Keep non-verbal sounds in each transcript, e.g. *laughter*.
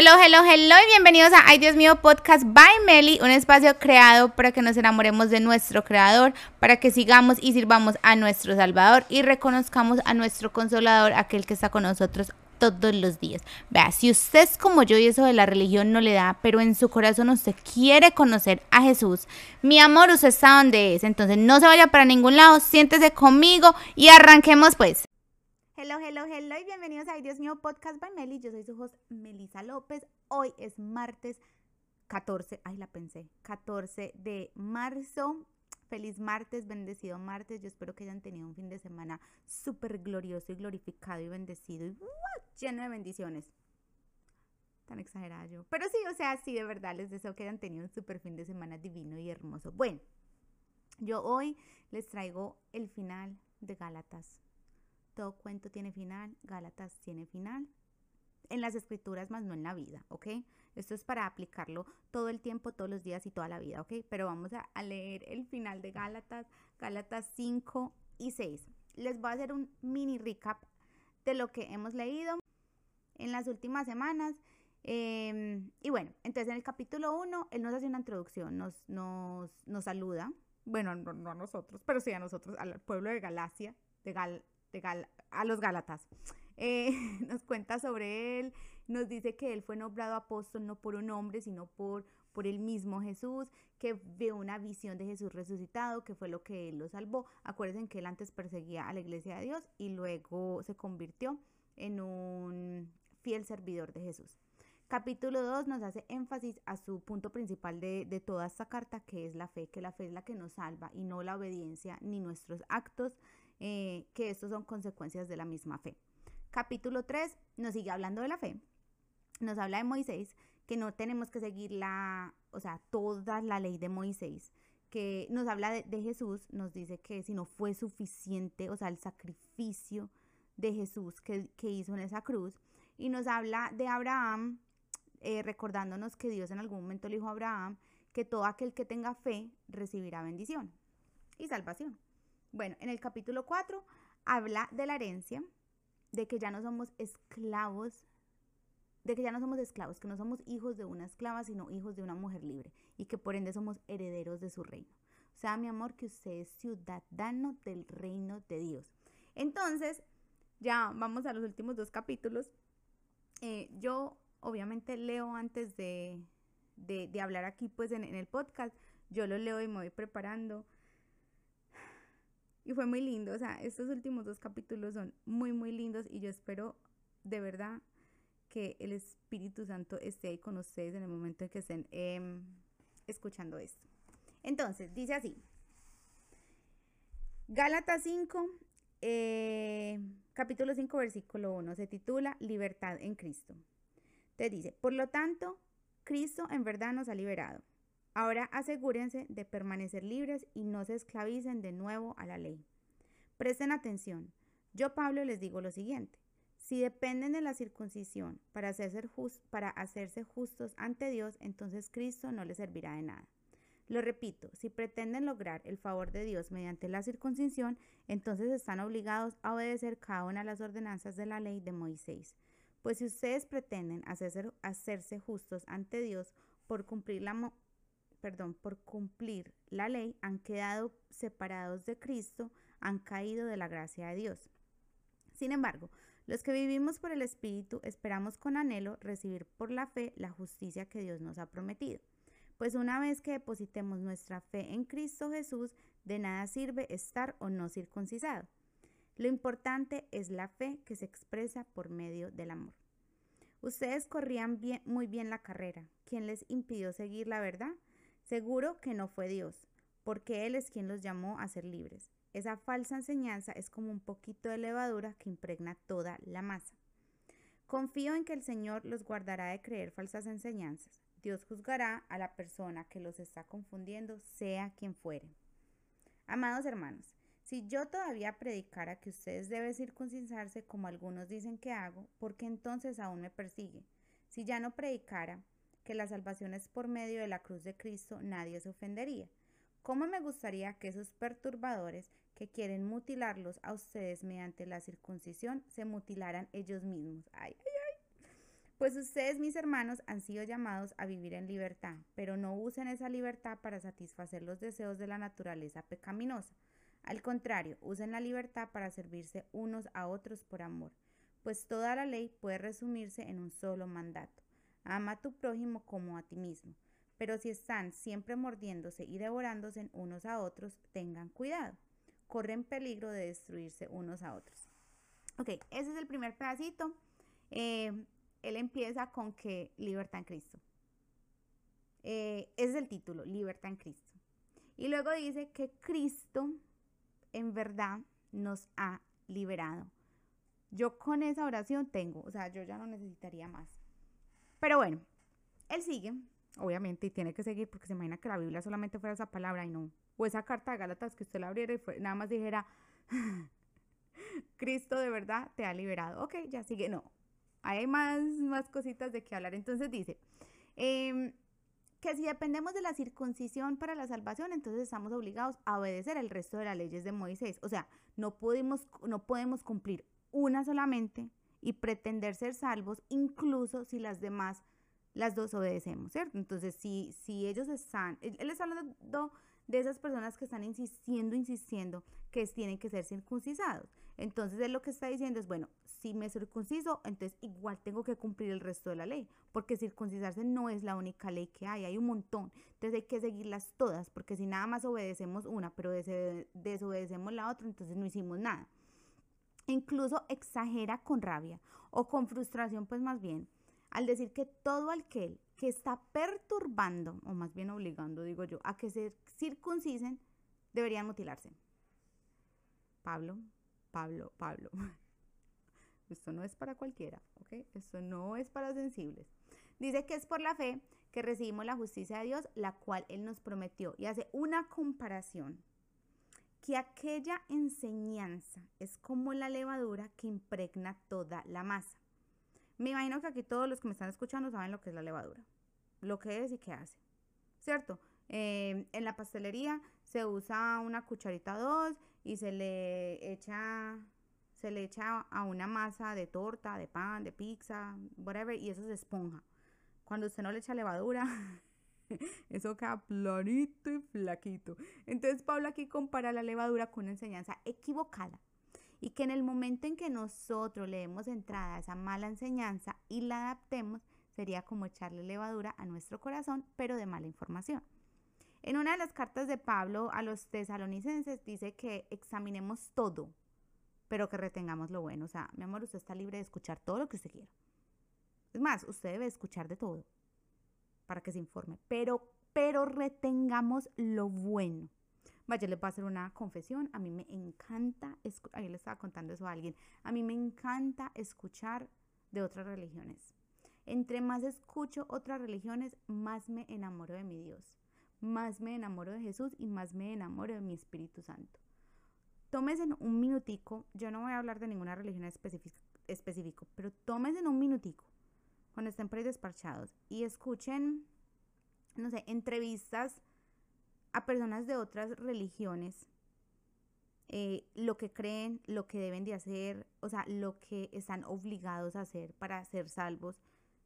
Hello, hello, hello y bienvenidos a Ay Dios mío Podcast by Meli, un espacio creado para que nos enamoremos de nuestro creador, para que sigamos y sirvamos a nuestro Salvador y reconozcamos a nuestro consolador, aquel que está con nosotros todos los días. Vea, si usted es como yo y eso de la religión no le da, pero en su corazón usted quiere conocer a Jesús, mi amor, usted está donde es, entonces no se vaya para ningún lado, siéntese conmigo y arranquemos pues. Hello, hello, hello y bienvenidos a Ay Dios mío Podcast by Meli. Yo soy su host Melisa López. Hoy es martes 14, ay la pensé, 14 de marzo. Feliz martes, bendecido martes. Yo espero que hayan tenido un fin de semana súper glorioso y glorificado y bendecido y lleno de bendiciones. Tan exagerada yo. Pero sí, o sea, sí, de verdad les deseo que hayan tenido un súper fin de semana divino y hermoso. Bueno, yo hoy les traigo el final de Gálatas todo cuento tiene final, Gálatas tiene final. En las escrituras, más no en la vida, ¿ok? Esto es para aplicarlo todo el tiempo, todos los días y toda la vida, ¿ok? Pero vamos a, leer el final de Gálatas, Gálatas 5 y 6. Les voy a hacer un mini recap de lo que hemos leído en las últimas semanas. Em, y bueno, entonces en el capítulo 1, él nos hace una introducción, nos, nos, nos saluda, bueno, no, a nosotros, pero sí a nosotros, al pueblo de Galacia, de Gal, a los Gálatas. Eh, *laughs* nos cuenta sobre él, nos dice que él fue nombrado apóstol no por un hombre, sino por, por el mismo Jesús, que vio una visión de Jesús resucitado, que fue lo que él lo salvó. Acuérdense que él antes perseguía a la iglesia de Dios y luego se convirtió en un fiel servidor de Jesús. Capítulo 2 nos hace énfasis a su punto principal de, de, toda esta carta, que es la fe, que la fe es la que nos salva y no la obediencia ni nuestros actos, eh, que estos son consecuencias de la misma fe. Capítulo 3 nos sigue hablando de la fe. Nos habla de Moisés, que no tenemos que seguir la, o sea, toda la ley de Moisés, que nos habla de, Jesús, nos dice que si no fue suficiente, o sea, el sacrificio de Jesús que, hizo en esa cruz, y nos habla de Abraham, eh, recordándonos que Dios en algún momento le dijo a Abraham que todo aquel que tenga fe recibirá bendición y salvación. Bueno, en el capítulo 4 habla de la herencia, de que ya no somos esclavos, de que ya no somos esclavos, que no somos hijos de una esclava, sino hijos de una mujer libre y que por ende somos herederos de su reino. O sea, mi amor, que usted es ciudadano del reino de Dios. Entonces, ya vamos a los últimos dos capítulos. Eh, yo obviamente leo antes de, de, hablar aquí pues en, en el podcast. Yo lo leo y me voy preparando. Y fue muy lindo, o sea, estos últimos dos capítulos son muy, muy lindos y yo espero de verdad que el Espíritu Santo esté ahí con ustedes en el momento en que estén em, escuchando esto. Entonces, dice así. Gálatas 5, eh, capítulo 5, versículo 1, se titula Libertad en Cristo. Te dice, por lo tanto, Cristo en verdad nos ha liberado Ahora asegúrense de permanecer libres y no se esclavicen de nuevo a la ley. Presten atención. Yo, Pablo, les digo lo siguiente. Si dependen de la circuncisión para hacerse, justos ante Dios, entonces Cristo no les servirá de nada. Lo repito, si pretenden lograr el favor de Dios mediante la circuncisión, entonces están obligados a obedecer cada una de las ordenanzas de la ley de Moisés. Pues si ustedes pretenden hacerse, hacerse justos ante Dios por cumplir la, perdón, por cumplir la ley han quedado separados de Cristo, han caído de la gracia de Dios. Sin embargo, los que vivimos por el Espíritu esperamos con anhelo recibir por la fe la justicia que Dios nos ha prometido. Pues una vez que depositemos nuestra fe en Cristo Jesús, de nada sirve estar o no circuncisado. Lo importante es la fe que se expresa por medio del amor. Ustedes corrían muy bien la carrera. ¿Quién les impidió seguir la verdad? Seguro que no fue Dios, porque Él es quien los llamó a ser libres. Esa falsa enseñanza es como un poquito de levadura que impregna toda la masa. Confío en que el Señor los guardará de creer falsas enseñanzas. Dios juzgará a la persona que los está confundiendo, sea quien fuere. Amados hermanos, si yo todavía predicara que ustedes deben circuncidarse como algunos dicen que hago, ¿por qué entonces aún me persigue? Si ya no predicara que la salvación es por medio de la cruz de Cristo, nadie se ofendería. ¿Cómo me gustaría que esos perturbadores que quieren mutilarlos a ustedes mediante la circuncisión se mutilaran ellos mismos? Ay, ay, ay. Pues ustedes, mis hermanos, han sido llamados a vivir en libertad, pero no usen esa libertad para satisfacer los deseos de la naturaleza pecaminosa. Al contrario, usen la libertad para servirse unos a otros por amor, pues toda la ley puede resumirse en un solo mandato. Ama a tu prójimo como a ti mismo. Pero si están siempre mordiéndose y devorándose unos a otros, tengan cuidado. Corren peligro de destruirse unos a otros. Ok, ese es el primer pedacito. Eh, él empieza con que libertad en Cristo. Eh, ese es el título, libertad en Cristo. Y luego dice que Cristo en verdad nos ha liberado. Yo con esa oración tengo, o sea, yo ya no necesitaría más. Pero bueno, él sigue, obviamente, y tiene que seguir porque se imagina que la Biblia solamente fuera esa palabra y no. O esa carta de Gálatas que usted la abriera y nada más dijera, *laughs* Cristo de verdad te ha liberado. Ok, ya sigue. No, hay más, más cositas de qué hablar. Entonces dice em, que si dependemos de la circuncisión para la salvación, entonces estamos obligados a obedecer el resto de las leyes de Moisés. O sea, no podemos, no podemos cumplir una solamente y pretender ser salvos, incluso si las demás las dos obedecemos, ¿cierto? Entonces, si, si ellos están, él está hablando de esas personas que están insistiendo, insistiendo que tienen que ser circuncisados. Entonces él lo que está diciendo es, bueno, si me circunciso, entonces igual tengo que cumplir el resto de la ley, porque circuncisarse no es la única ley que hay, hay un montón. Entonces hay que seguirlas todas, porque si nada más obedecemos una, pero desobedecemos la otra, entonces no hicimos nada. Incluso exagera con rabia o con frustración, pues más bien, al decir que todo aquel que está perturbando, o más bien obligando, digo yo, a que se circuncisen, deberían mutilarse. Pablo, Pablo, Pablo. *laughs* Esto no es para cualquiera, ¿ok? Esto no es para sensibles. Dice que es por la fe que recibimos la justicia de Dios, la cual Él nos prometió. Y hace una comparación, que aquella enseñanza es como la levadura que impregna toda la masa. Me imagino que aquí todos los que me están escuchando saben lo que es la levadura, lo que es y qué hace, ¿cierto? Eh, en la pastelería se usa una cucharita dos y se le echa se le echa a una masa de torta, de pan, de pizza, whatever, y eso se esponja. Cuando usted no le echa levadura, *laughs* *laughs* eso queda planito y flaquito. Entonces Pablo aquí compara la levadura con una enseñanza equivocada y que en el momento en que nosotros le demos entrada a esa mala enseñanza y la adaptemos, sería como echarle levadura a nuestro corazón, pero de mala información. En una de las cartas de Pablo a los tesalonicenses dice que examinemos todo, pero que retengamos lo bueno. O sea, mi amor, usted está libre de escuchar todo lo que usted quiera. Es más, usted debe escuchar de todo para que se informe, pero, pero retengamos lo bueno. Vaya, le voy a hacer una confesión. A mí me encanta, ayer le estaba contando eso a alguien, a mí me encanta escuchar de otras religiones. Entre más escucho otras religiones, más me enamoro de mi Dios, más me enamoro de Jesús y más me enamoro de mi Espíritu Santo. Tómese un minutico, yo no voy a hablar de ninguna religión específica, específico, pero tómese un minutico cuando estén por ahí despachados y escuchen, no sé, entrevistas a personas de otras religiones eh, lo que creen, lo que deben de hacer, o sea, lo que están obligados a hacer para ser salvos.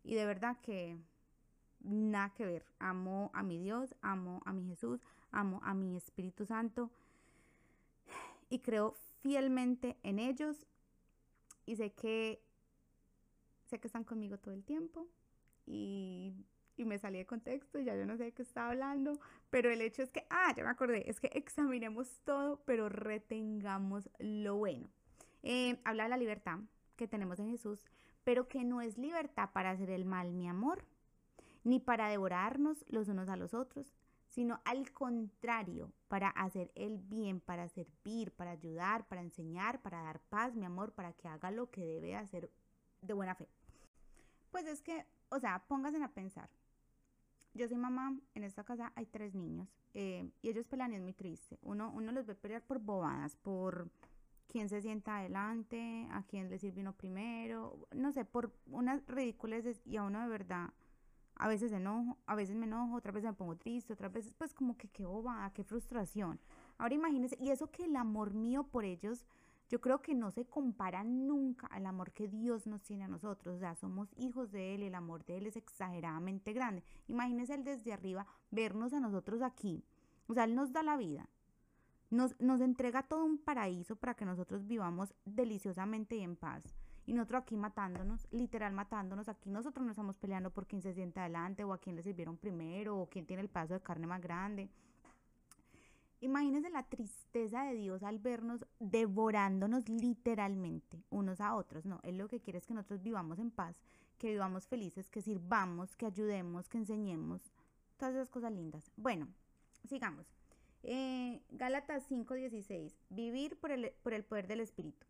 Y de verdad que nada que ver. Amo a mi Dios, amo a mi Jesús, amo a mi Espíritu Santo y creo fielmente en ellos y sé que sé que están conmigo todo el tiempo y y me salí de contexto, ya yo no sé de qué estaba hablando, pero el hecho es que, ah, ya me acordé, es que examinemos todo, pero retengamos lo bueno. Eh, habla de la libertad que tenemos en Jesús, pero que no es libertad para hacer el mal, mi amor, ni para devorarnos los unos a los otros, sino al contrario, para hacer el bien, para servir, para ayudar, para enseñar, para dar paz, mi amor, para que haga lo que debe hacer de buena fe. Pues es que, o sea, pónganse a pensar. Yo soy mamá, en esta casa hay tres niños eh, y ellos pelean y es muy triste. Uno, uno los ve pelear por bobadas, por quién se sienta adelante, a quién le sirve uno primero, no sé, por unas ridículas y a uno de verdad a veces enojo, a veces me enojo, otras veces me pongo triste, otras veces pues como que qué bobada, qué frustración. Ahora imagínense, y eso que el amor mío por ellos yo creo que no se compara nunca al amor que Dios nos tiene a nosotros. O sea, somos hijos de Él, el amor de Él es exageradamente grande. Imagínense Él desde arriba vernos a nosotros aquí. O sea, Él nos da la vida. Nos, nos entrega todo un paraíso para que nosotros vivamos deliciosamente y en paz. Y nosotros aquí matándonos, literal matándonos. Aquí nosotros no estamos peleando por quién se sienta adelante o a quién le sirvieron primero o quién tiene el paso de carne más grande. Imagínense la tristeza de Dios al vernos devorándonos literalmente unos a otros. No, Él lo que quiere es que nosotros vivamos en paz, que vivamos felices, que sirvamos, que ayudemos, que enseñemos. Todas esas cosas lindas. Bueno, sigamos. Eh, Gálatas 5:16. Vivir por el, por el poder del Espíritu.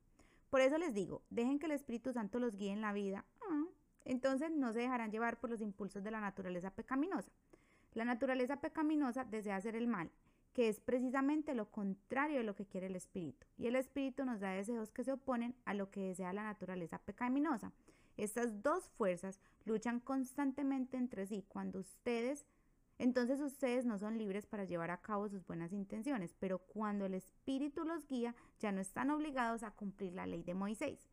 Por eso les digo, dejen que el Espíritu Santo los guíe en la vida. Ah, entonces no se dejarán llevar por los impulsos de la naturaleza pecaminosa. La naturaleza pecaminosa desea hacer el mal que es precisamente lo contrario de lo que quiere el espíritu. Y el espíritu nos da deseos que se oponen a lo que desea la naturaleza pecaminosa. Estas dos fuerzas luchan constantemente entre sí. Cuando ustedes, entonces ustedes no son libres para llevar a cabo sus buenas intenciones, pero cuando el espíritu los guía, ya no están obligados a cumplir la ley de Moisés.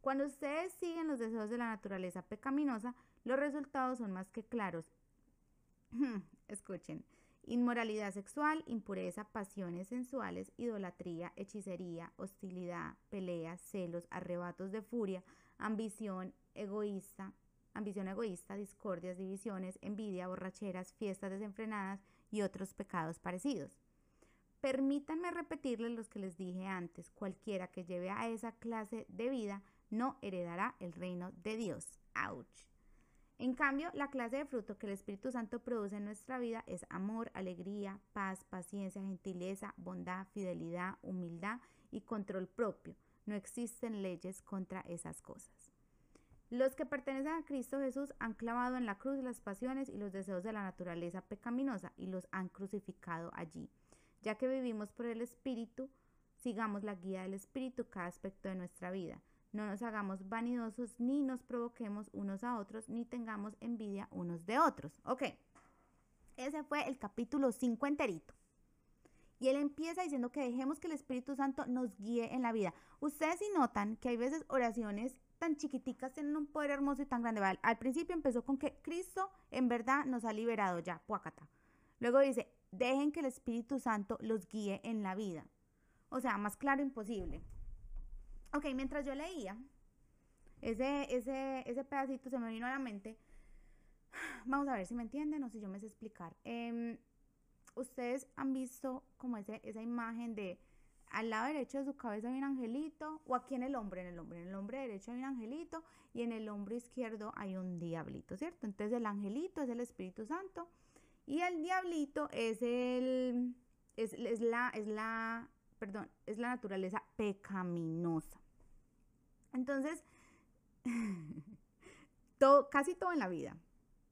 Cuando ustedes siguen los deseos de la naturaleza pecaminosa, los resultados son más que claros. *clears throat* Escuchen, Inmoralidad sexual, impureza, pasiones sensuales, idolatría, hechicería, hostilidad, peleas, celos, arrebatos de furia, ambición egoísta, ambición egoísta, discordias, divisiones, envidia, borracheras, fiestas desenfrenadas y otros pecados parecidos. Permítanme repetirles los que les dije antes, cualquiera que lleve a esa clase de vida no heredará el reino de Dios. ¡Auch! En cambio, la clase de fruto que el Espíritu Santo produce en nuestra vida es amor, alegría, paz, paciencia, gentileza, bondad, fidelidad, humildad y control propio. No existen leyes contra esas cosas. Los que pertenecen a Cristo Jesús han clavado en la cruz las pasiones y los deseos de la naturaleza pecaminosa y los han crucificado allí. Ya que vivimos por el Espíritu, sigamos la guía del Espíritu cada aspecto de nuestra vida. No nos hagamos vanidosos, ni nos provoquemos unos a otros, ni tengamos envidia unos de otros. Ok, ese fue el capítulo 5 enterito. Y él empieza diciendo que dejemos que el Espíritu Santo nos guíe en la vida. Ustedes sí notan que hay veces oraciones tan chiquiticas tienen un poder hermoso y tan grande. Al principio empezó con que Cristo en verdad nos ha liberado ya, puácata. Luego dice, dejen que el Espíritu Santo los guíe en la vida. O sea, más claro imposible. Ok, mientras yo leía, ese, ese, ese pedacito se me vino a la mente. Vamos a ver si me entienden o si yo me sé explicar. Em, Ustedes han visto como ese, esa imagen de al lado derecho de su cabeza hay un angelito, o aquí en el hombre, en el hombre, en el hombre derecho hay un angelito y en el hombre izquierdo hay un diablito, ¿cierto? Entonces el angelito es el Espíritu Santo y el diablito es el, es, es la, es la perdón, es la naturaleza pecaminosa. Entonces, *laughs* todo, casi todo en la vida,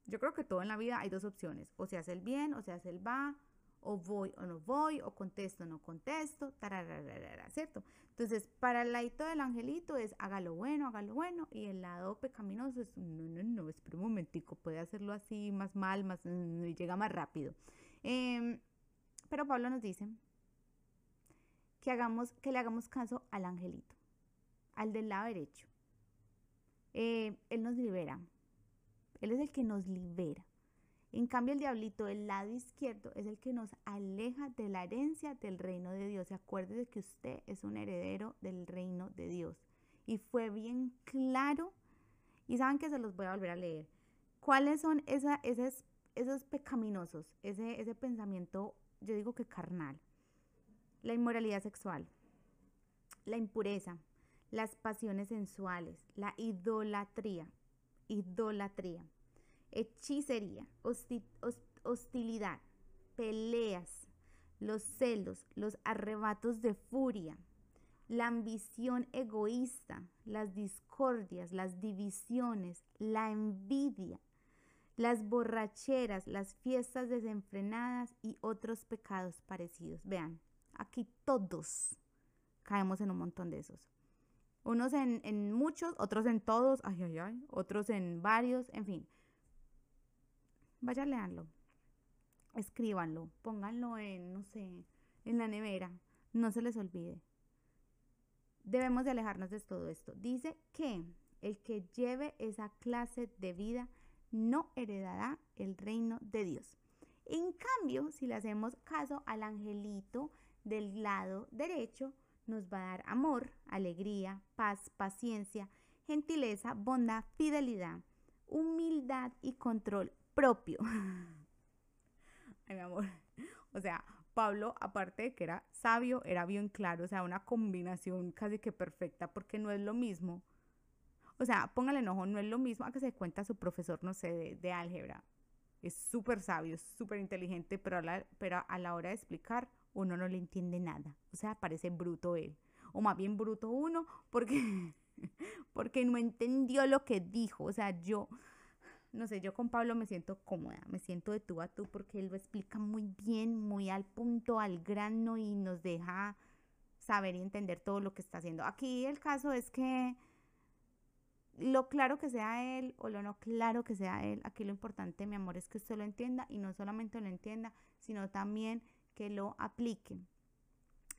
yo creo que todo en la vida hay dos opciones, o se hace el bien o se hace el va, o voy o no voy, o contesto o no contesto, ¿cierto? Entonces, para el ladito del angelito es haga lo bueno, haga lo bueno, y el lado pecaminoso es no, no, no, espera un momentico, puede hacerlo así, más mal, más, y llega más rápido. Em, pero Pablo nos dice que, hagamos, que le hagamos caso al angelito, al del lado derecho. Eh, él nos libera. Él es el que nos libera. En cambio, el diablito del lado izquierdo es el que nos aleja de la herencia del reino de Dios. Acuérdese que usted es un heredero del reino de Dios. Y fue bien claro. Y saben que se los voy a volver a leer. ¿Cuáles son esos, pecaminosos? Ese pensamiento, yo digo que carnal la inmoralidad sexual, la impureza, las pasiones sensuales, la idolatría, idolatría, hechicería, hostilidad, peleas, los celos, los arrebatos de furia, la ambición egoísta, las discordias, las divisiones, la envidia, las borracheras, las fiestas desenfrenadas y otros pecados parecidos. Vean, Aquí todos caemos en un montón de esos. Unos en, muchos, otros en todos, ay, ay, ay, otros en varios, en fin. Vaya a leerlo, escríbanlo, pónganlo en, no sé, en la nevera, no se les olvide. debemos de alejarnos de todo esto. Dice que el que lleve esa clase de vida no heredará el reino de Dios. En cambio, si le hacemos caso al angelito del lado derecho, nos va a dar amor, alegría, paz, paciencia, gentileza, bondad, fidelidad, humildad y control propio. *laughs* Ay, mi amor. O sea, Pablo, aparte de que era sabio, era bien claro, o sea, una combinación casi que perfecta, porque no es lo mismo. O sea, póngale enojo, no es lo mismo a que se cuenta su profesor, no sé, de, álgebra. Es súper sabio, súper inteligente, pero, pero a la hora de explicar, uno no le entiende nada. O sea, parece bruto él. O más bien bruto uno, porque, *laughs* porque no entendió lo que dijo. O sea, yo, no sé, yo con Pablo me siento cómoda, me siento de tú a tú porque él lo explica muy bien, muy al punto, al grano y nos deja saber y entender todo lo que está haciendo. Aquí el caso es que lo claro que sea él o lo no claro que sea él, aquí lo importante, mi amor, es que usted lo entienda y no solamente lo entienda, sino también que lo aplique.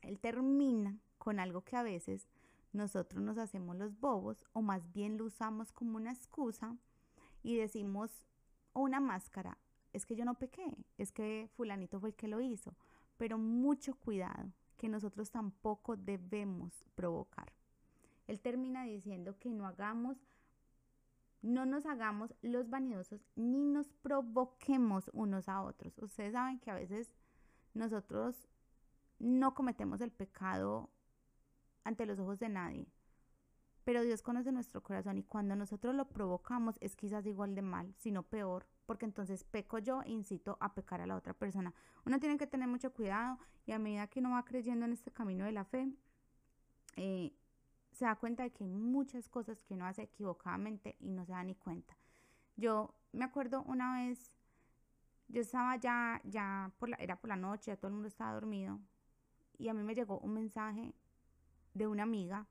Él termina con algo que a veces nosotros nos hacemos los bobos o más bien lo usamos como una excusa y decimos, una máscara, es que yo no pequé, es que fulanito fue el que lo hizo, pero mucho cuidado, que nosotros tampoco debemos provocar. Él termina diciendo que no hagamos, no nos hagamos los vanidosos ni nos provoquemos unos a otros. Ustedes saben que a veces nosotros no cometemos el pecado ante los ojos de nadie, pero Dios conoce nuestro corazón y cuando nosotros lo provocamos es quizás igual de mal, sino peor, porque entonces peco yo e incito a pecar a la otra persona. Uno tiene que tener mucho cuidado y a medida que uno va creyendo en este camino de la fe, eh, se da cuenta de que hay muchas cosas que uno hace equivocadamente y no se da ni cuenta. Yo me acuerdo una vez, yo estaba ya, ya por la, era por la noche, ya todo el mundo estaba dormido y a mí me llegó un mensaje de una amiga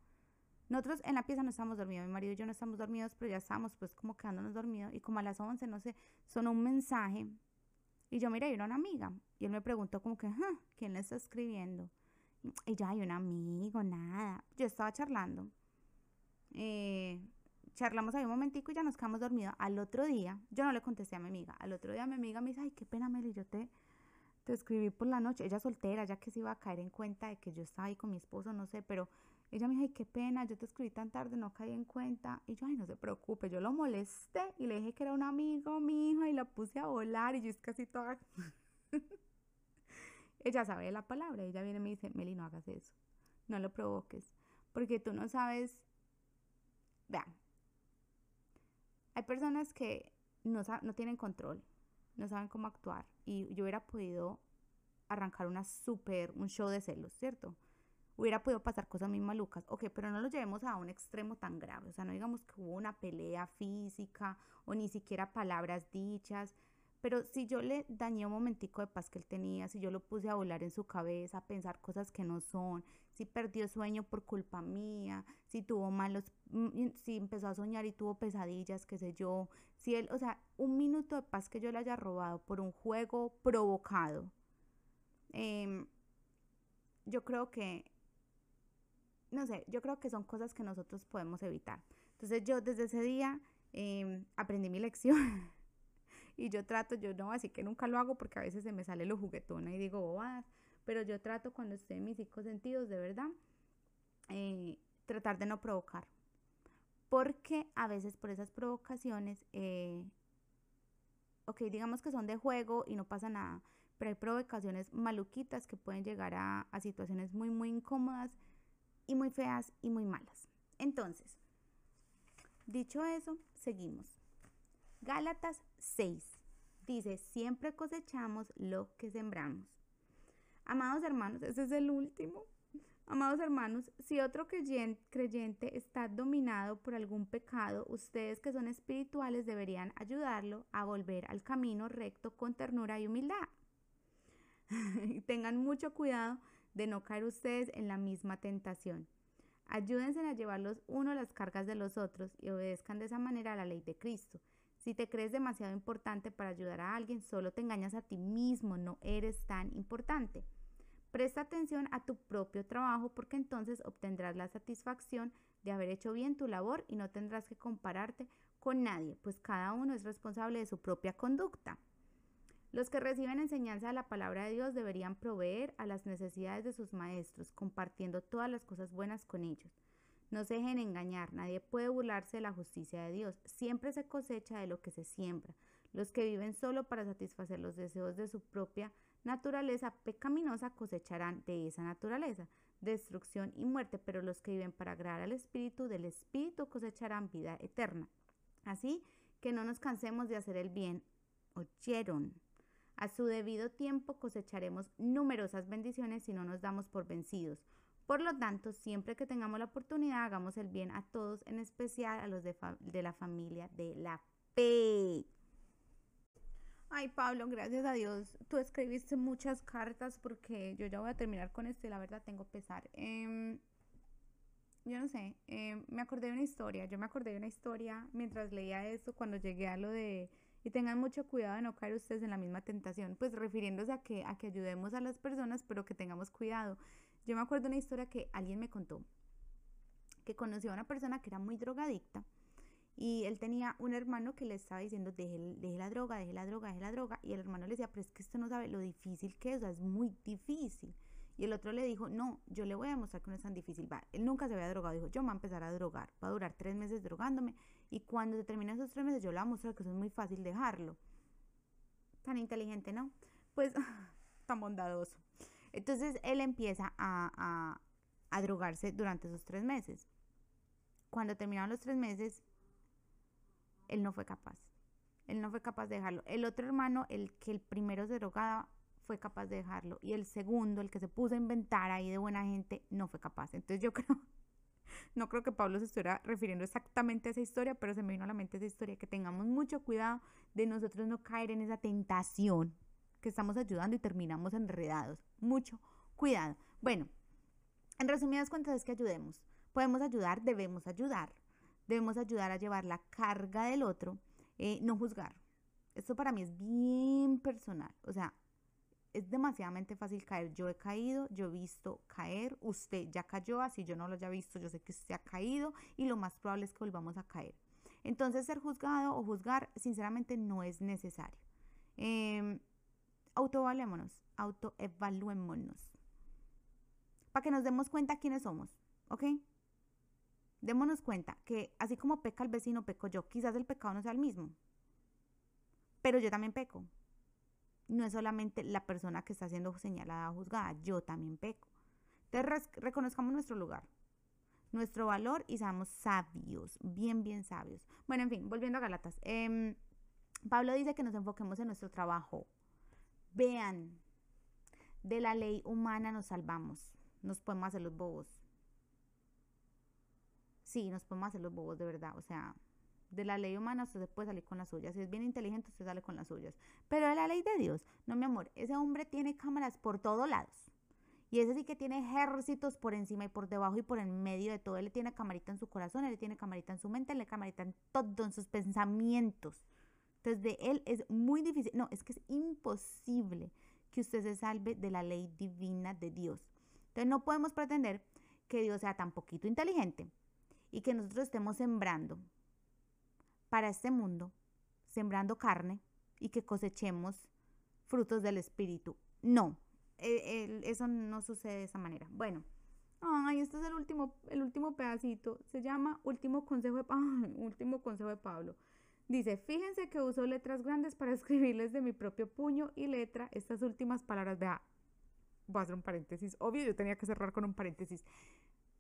nosotros en la pieza no estamos dormidos, mi marido y yo no estamos dormidos, pero ya estábamos pues como quedándonos dormidos y como a las 11, no sé, sonó un mensaje y yo miré, era una amiga y él me preguntó como que, ¿quién le está escribiendo? Y yo, hay un amigo, nada. Yo estaba charlando. Eh, charlamos ahí un momentico y ya nos quedamos dormidos. Al otro día, yo no le contesté a mi amiga. Al otro día mi amiga me dice, ay, qué pena, Meli, yo te, te escribí por la noche. Ella soltera, ya que se iba a caer en cuenta de que yo estaba ahí con mi esposo, no sé, pero ella me dijo, ay, qué pena, yo te escribí tan tarde, no caí en cuenta. Y yo, ay, no se preocupe, yo lo molesté y le dije que era un amigo mío y la puse a volar y yo es casi toda... *laughs* ella sabe la palabra, ella viene y me dice, Meli, no hagas eso, no lo provoques, porque tú no sabes... Vean, hay personas que no, no tienen control, no saben cómo actuar y yo hubiera podido arrancar una super, un show de celos, ¿cierto? hubiera podido pasar cosas muy malucas. Ok, pero no lo llevemos a un extremo tan grave. O sea, no digamos que hubo una pelea física o ni siquiera palabras dichas. Pero si yo le dañé un momentico de paz que él tenía, si yo lo puse a volar en su cabeza, a pensar cosas que no son, si perdió sueño por culpa mía, si tuvo malos, mm, si empezó a soñar y tuvo pesadillas, qué sé yo, si él, o sea, un minuto de paz que yo le haya robado por un juego provocado, em, yo creo que no sé, yo creo que son cosas que nosotros podemos evitar. Entonces yo desde ese día em, aprendí mi lección *laughs* y yo trato, yo no así que nunca lo hago porque a veces se me sale lo juguetona y digo bobadas, pero yo trato cuando estoy en mis cinco sentidos de verdad, eh, tratar de no provocar. Porque a veces por esas provocaciones, eh, ok, digamos que son de juego y no pasa nada, pero hay provocaciones maluquitas que pueden llegar a, a situaciones muy, muy incómodas y muy feas y muy malas. Entonces, dicho eso, seguimos. Gálatas 6 dice, siempre cosechamos lo que sembramos. Amados hermanos, ese es el último. Amados hermanos, si otro creyente está dominado por algún pecado, ustedes que son espirituales deberían ayudarlo a volver al camino recto con ternura y humildad. *laughs* tengan mucho cuidado de no caer ustedes en la misma tentación. Ayúdense a llevar los unos las cargas de los otros y obedezcan de esa manera la ley de Cristo. Si te crees demasiado importante para ayudar a alguien, solo te engañas a ti mismo, no eres tan importante. Presta atención a tu propio trabajo porque entonces obtendrás la satisfacción de haber hecho bien tu labor y no tendrás que compararte con nadie, pues cada uno es responsable de su propia conducta. Los que reciben enseñanza de la palabra de Dios deberían proveer a las necesidades de sus maestros, compartiendo todas las cosas buenas con ellos. No se dejen engañar, nadie puede burlarse de la justicia de Dios. Siempre se cosecha de lo que se siembra. Los que viven solo para satisfacer los deseos de su propia naturaleza pecaminosa cosecharán de esa naturaleza destrucción y muerte, pero los que viven para agradar al Espíritu del Espíritu cosecharán vida eterna. Así que no nos cansemos de hacer el bien. Oyeron. A su debido tiempo cosecharemos numerosas bendiciones si no nos damos por vencidos. Por lo tanto, siempre que tengamos la oportunidad, hagamos el bien a todos, en especial a los de, de la familia de la fe. Ay, Pablo, gracias a Dios, tú escribiste muchas cartas porque yo ya voy a terminar con esto y la verdad tengo pesar. Em, yo no sé, em, me acordé de una historia, yo me acordé de una historia mientras leía esto cuando llegué a lo de y tengan mucho cuidado de no caer ustedes en la misma tentación, pues refiriéndose a que, a que ayudemos a las personas, pero que tengamos cuidado. Yo me acuerdo una historia que alguien me contó, que conoció a una persona que era muy drogadicta y él tenía un hermano que le estaba diciendo, deje, la droga, deje la droga, deje la droga. Y el hermano le decía, pero es que usted no sabe lo difícil que es, es muy difícil. Y el otro le dijo, no, yo le voy a demostrar que no es tan difícil. Va, él nunca se había drogado, dijo, yo me voy a empezar a drogar, va a durar tres meses drogándome. Y cuando se terminen esos tres meses, yo le voy a mostrar que eso es muy fácil dejarlo. Tan inteligente, ¿no? Pues, *laughs* tan bondadoso. Entonces él empieza a, a, drogarse durante esos tres meses. Cuando terminaron los tres meses, él no fue capaz. Él no fue capaz de dejarlo. El otro hermano, el que el primero se drogaba, fue capaz de dejarlo. Y el segundo, el que se puso a inventar ahí de buena gente, no fue capaz. Entonces yo *laughs* creo, no creo que Pablo se estuviera refiriendo exactamente a esa historia, pero se me vino a la mente esa historia, que tengamos mucho cuidado de nosotros no caer en esa tentación estamos ayudando y terminamos enredados. Mucho cuidado. Bueno, en resumidas cuentas es que ayudemos. Podemos ayudar, debemos ayudar. Debemos ayudar a llevar la carga del otro, eh, no juzgar. Esto para mí es bien personal. O sea, es demasiadamente fácil caer. Yo he caído, yo he visto caer, usted ya cayó, así yo no lo haya visto, yo sé que usted ha caído y lo más probable es que volvamos a caer. Entonces ser juzgado o juzgar sinceramente no es necesario. Eh, autovalémonos, autoevaluémonos. Para que nos demos cuenta quiénes somos, ¿ok? Démonos cuenta que así como peca el vecino, peco yo. Quizás el pecado no sea el mismo, pero yo también peco. No es solamente la persona que está siendo señalada o juzgada, yo también peco. Entonces reconozcamos nuestro lugar, nuestro valor y seamos sabios, bien, bien sabios. Bueno, en fin, volviendo a Galatas. Em, Pablo dice que nos enfoquemos en nuestro trabajo, Vean, de la ley humana nos salvamos. Nos podemos hacer los bobos. Sí, nos podemos hacer los bobos de verdad. O sea, de la ley humana usted se puede salir con las suyas. Si es bien inteligente, usted sale con las suyas. Pero de la ley de Dios, no, mi amor, ese hombre tiene cámaras por todos lados. Y ese sí que tiene ejércitos por encima y por debajo y por en medio de todo. Él tiene camarita en su corazón, él tiene camarita en su mente, él tiene camarita en todo, en sus pensamientos. Entonces, de él es muy difícil, no, es que es imposible que usted se salve de la ley divina de Dios. Entonces, no podemos pretender que Dios sea tan poquito inteligente y que nosotros estemos sembrando para este mundo, sembrando carne y que cosechemos frutos del Espíritu. No, e, eso no sucede de esa manera. Bueno, ay, este es el último, el último pedacito. Se llama último consejo de, *laughs* último consejo de Pablo. Dice, fíjense que uso letras grandes para *laughs* escribirles de mi propio puño y letra estas últimas palabras. Vea, voy a hacer un paréntesis. Obvio, yo tenía que cerrar con un paréntesis.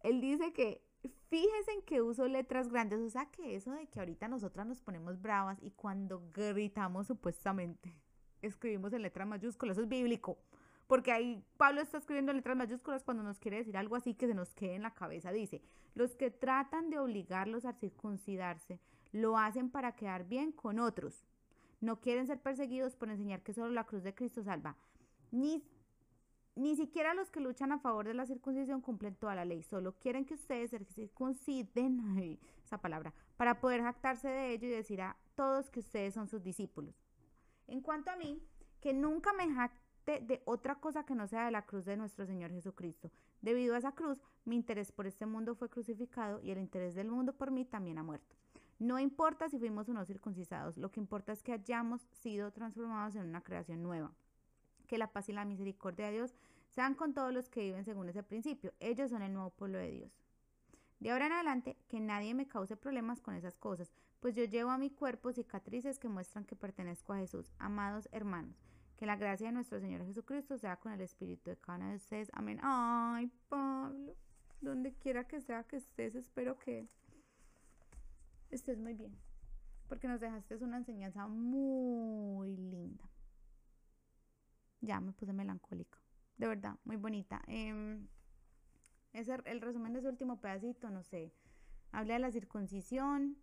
Él dice que fíjense en que uso letras grandes, o sea que eso de que ahorita nosotras nos ponemos bravas y cuando gritamos supuestamente *laughs* escribimos en letras mayúsculas, eso es bíblico. Porque ahí Pablo está escribiendo en letras mayúsculas cuando nos quiere decir algo así que se nos quede en la cabeza. Dice, los que tratan de obligarlos a circuncidarse lo hacen para quedar bien con otros. No quieren ser perseguidos por enseñar que solo la cruz de Cristo salva. Ni, ni siquiera los que luchan a favor de la circuncisión cumplen toda la ley. Solo quieren que ustedes se circunciden, *laughs* esa palabra, para poder jactarse de ello y decir a todos que ustedes son sus discípulos. En cuanto a mí, que nunca me importe de otra cosa que no sea de la cruz de nuestro Señor Jesucristo. Debido a esa cruz, mi interés por este mundo fue crucificado y el interés del mundo por mí también ha muerto. No importa si fuimos o no circuncidados, lo que importa es que hayamos sido transformados en una creación nueva. Que la paz y la misericordia de Dios sean con todos los que viven según ese principio. Ellos son el nuevo pueblo de Dios. De ahora en adelante, que nadie me cause problemas con esas cosas, pues yo llevo a mi cuerpo cicatrices que muestran que pertenezco a Jesús. Amados hermanos, que la gracia de nuestro Señor Jesucristo sea con el espíritu de cada uno de ustedes. Amén. Ay, Pablo, donde quiera que sea que estés, espero que estés muy bien, porque nos dejaste una enseñanza muy linda. Ya me puse melancólico, de verdad, muy bonita. Eh, ese, el resumen de ese último pedacito, no sé. Habla de la circuncisión.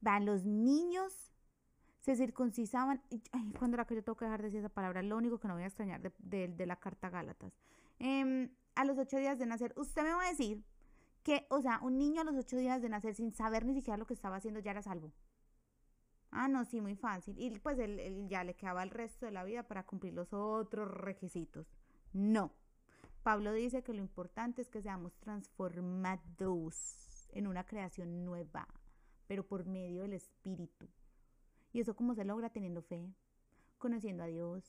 Vean, los niños se circuncisaban. ay, ¿cuándo era que yo tengo que dejar de decir esa palabra? Lo único que no voy a extrañar de, la carta Gálatas. Em, a los ocho días de nacer, usted me va a decir que, o sea, un niño a los ocho días de nacer sin saber ni siquiera lo que estaba haciendo ya era salvo. Ah, no, sí, muy fácil. Y pues ya le quedaba el resto de la vida para cumplir los otros requisitos. No. Pablo dice que lo importante es que seamos transformados en una creación nueva, pero por medio del Espíritu. ¿Y eso cómo se logra teniendo fe? Conociendo a Dios,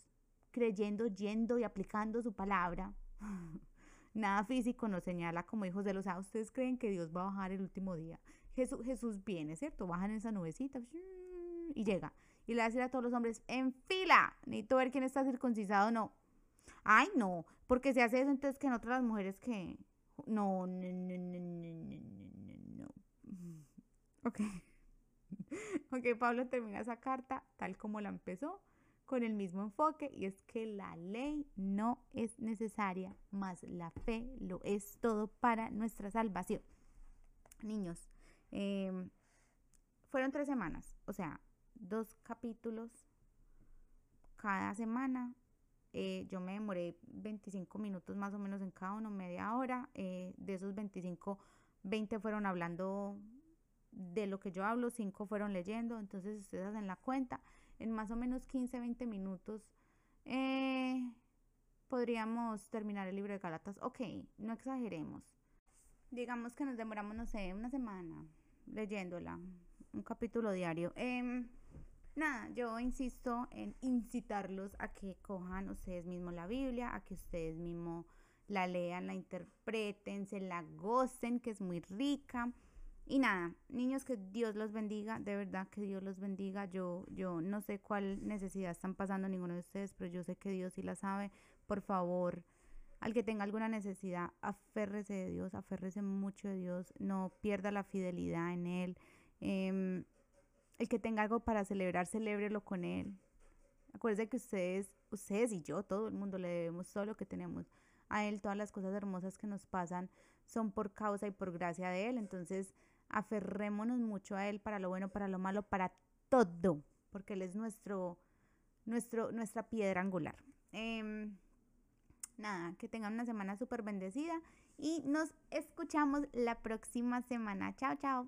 creyendo, yendo y aplicando su palabra. *laughs* Nada físico nos señala como hijos de los... Ah, ustedes creen que Dios va a bajar el último día. Jesús, Jesús viene, ¿cierto? Baja en esa nubecita y llega. Y le va a decir a todos los hombres, en fila, necesito ver quién está circuncisado o no. Ay, no, porque se hace eso entonces que en otras mujeres que... No, no, no, no, no, no, no. *laughs* Ok. *laughs* ok, Pablo termina esa carta tal como la empezó, con el mismo enfoque, y es que la ley no es necesaria, más la fe lo es todo para nuestra salvación. Niños, em, fueron tres semanas, o sea, dos capítulos cada semana eh, yo me demoré 25 minutos más o menos en cada uno, media hora. Eh, de esos 25, 20 fueron hablando de lo que yo hablo, 5 fueron leyendo. Entonces ustedes hacen la cuenta. En más o menos 15, 20 minutos eh, podríamos terminar el libro de Galatas. Ok, no exageremos. Digamos que nos demoramos, no sé, una semana leyéndola, un capítulo diario. Em, nada, yo insisto en incitarlos a que cojan ustedes mismos la Biblia, a que ustedes mismos la lean, la interpreten, se la gocen, que es muy rica. Y nada, niños, que Dios los bendiga, de verdad que Dios los bendiga. Yo, yo no sé cuál necesidad están pasando ninguno de ustedes, pero yo sé que Dios sí la sabe. Por favor, al que tenga alguna necesidad, aférrese de Dios, aférrese mucho de Dios, no pierda la fidelidad en Él. Eh, el que tenga algo para celebrar, celébrelo con él. Acuérdense que ustedes, ustedes y yo, todo el mundo le debemos todo lo que tenemos a él, todas las cosas hermosas que nos pasan son por causa y por gracia de él. Entonces, aferrémonos mucho a él para lo bueno, para lo malo, para todo, porque él es nuestro, nuestro, nuestra piedra angular. Em, nada, que tengan una semana súper bendecida y nos escuchamos la próxima semana. Chao, chao.